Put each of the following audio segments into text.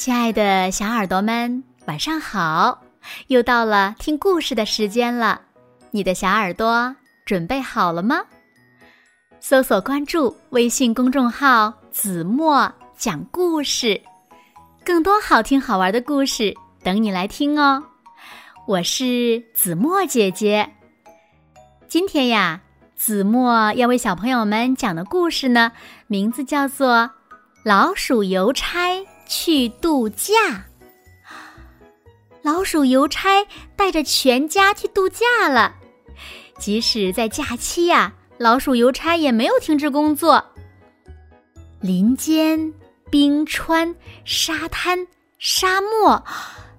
亲爱的小耳朵们，晚上好！又到了听故事的时间了，你的小耳朵准备好了吗？搜索关注微信公众号“子墨讲故事”，更多好听好玩的故事等你来听哦。我是子墨姐姐。今天呀，子墨要为小朋友们讲的故事呢，名字叫做《老鼠邮差》。去度假，老鼠邮差带着全家去度假了。即使在假期呀，老鼠邮差也没有停止工作。林间、冰川、沙滩、沙漠，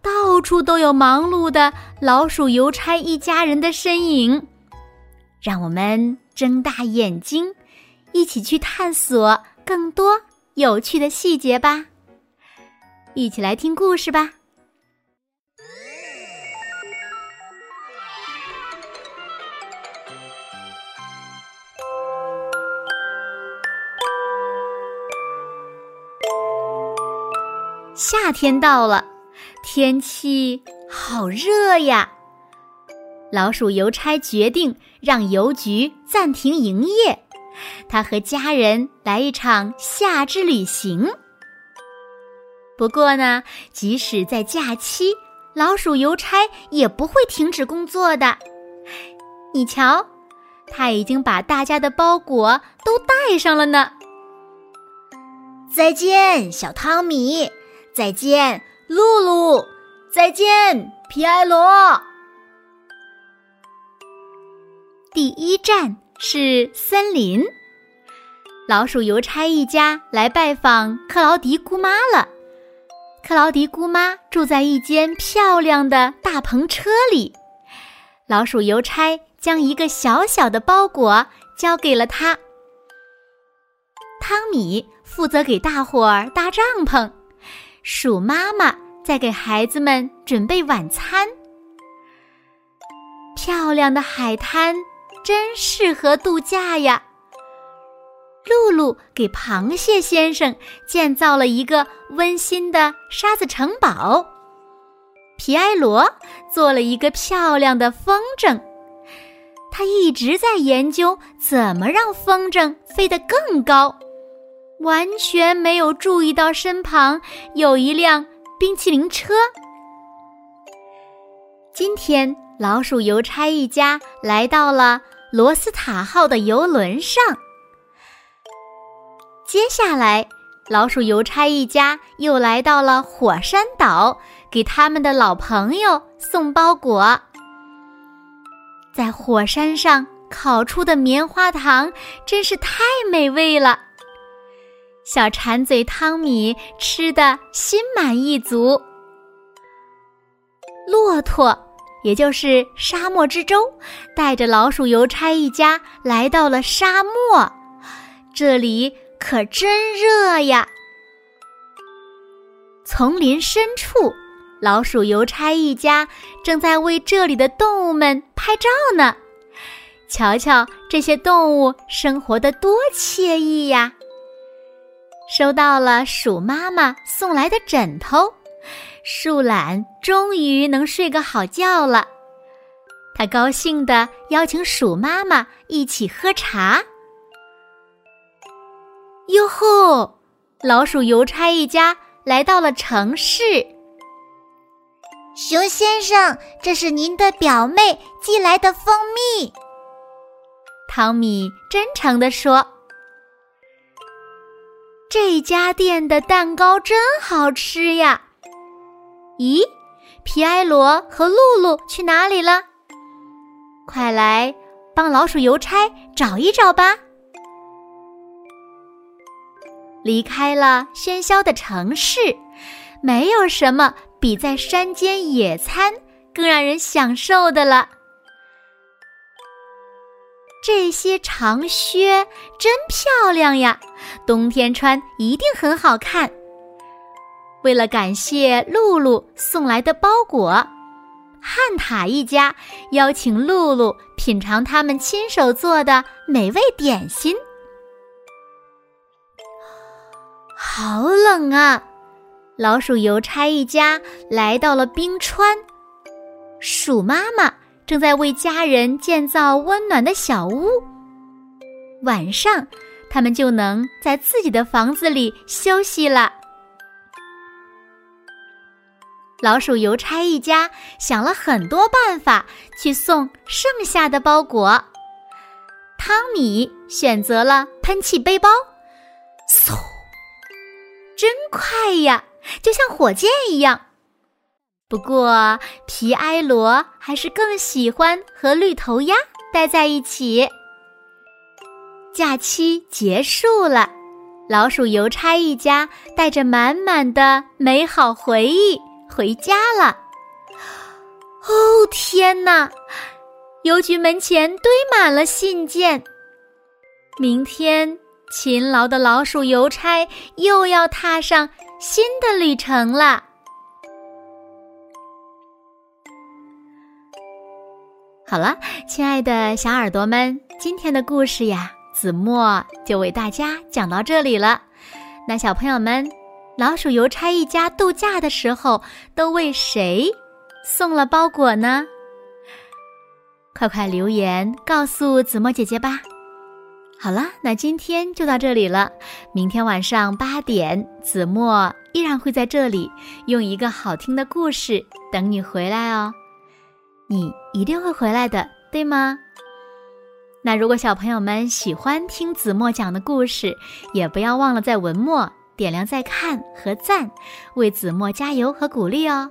到处都有忙碌的老鼠邮差一家人的身影。让我们睁大眼睛，一起去探索更多有趣的细节吧。一起来听故事吧。夏天到了，天气好热呀。老鼠邮差决定让邮局暂停营业，他和家人来一场夏之旅行。不过呢，即使在假期，老鼠邮差也不会停止工作的。你瞧，他已经把大家的包裹都带上了呢。再见，小汤米！再见，露露！再见，皮埃罗！第一站是森林，老鼠邮差一家来拜访克劳迪姑妈了。克劳迪姑妈住在一间漂亮的大篷车里，老鼠邮差将一个小小的包裹交给了他。汤米负责给大伙儿搭帐篷，鼠妈妈在给孩子们准备晚餐。漂亮的海滩真适合度假呀！露露给螃蟹先生建造了一个温馨的沙子城堡，皮埃罗做了一个漂亮的风筝，他一直在研究怎么让风筝飞得更高，完全没有注意到身旁有一辆冰淇淋车。今天，老鼠邮差一家来到了罗斯塔号的游轮上。接下来，老鼠邮差一家又来到了火山岛，给他们的老朋友送包裹。在火山上烤出的棉花糖真是太美味了，小馋嘴汤米吃的心满意足。骆驼，也就是沙漠之舟，带着老鼠邮差一家来到了沙漠，这里。可真热呀！丛林深处，老鼠邮差一家正在为这里的动物们拍照呢。瞧瞧这些动物生活的多惬意呀！收到了鼠妈妈送来的枕头，树懒终于能睡个好觉了。他高兴地邀请鼠妈妈一起喝茶。哟吼！老鼠邮差一家来到了城市。熊先生，这是您的表妹寄来的蜂蜜。汤米真诚地说：“这家店的蛋糕真好吃呀！”咦，皮埃罗和露露去哪里了？快来帮老鼠邮差找一找吧。离开了喧嚣的城市，没有什么比在山间野餐更让人享受的了。这些长靴真漂亮呀，冬天穿一定很好看。为了感谢露露送来的包裹，汉塔一家邀请露露品尝他们亲手做的美味点心。好冷啊！老鼠邮差一家来到了冰川，鼠妈妈正在为家人建造温暖的小屋。晚上，他们就能在自己的房子里休息了。老鼠邮差一家想了很多办法去送剩下的包裹。汤米选择了喷气背包，嗖，真快呀，就像火箭一样。不过皮埃罗还是更喜欢和绿头鸭待在一起。假期结束了，老鼠邮差一家带着满满的美好回忆回家了。哦，天哪！邮局门前堆满了信件。明天，勤劳的老鼠邮差又要踏上新的旅程了。好了，亲爱的小耳朵们，今天的故事呀，子墨就为大家讲到这里了。那小朋友们，老鼠邮差一家度假的时候，都为谁送了包裹呢？快快留言告诉子墨姐姐吧！好了，那今天就到这里了。明天晚上八点，子墨依然会在这里，用一个好听的故事等你回来哦。你一定会回来的，对吗？那如果小朋友们喜欢听子墨讲的故事，也不要忘了在文末点亮再看和赞，为子墨加油和鼓励哦。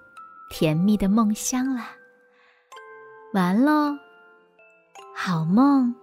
甜蜜的梦乡了。完喽，好梦。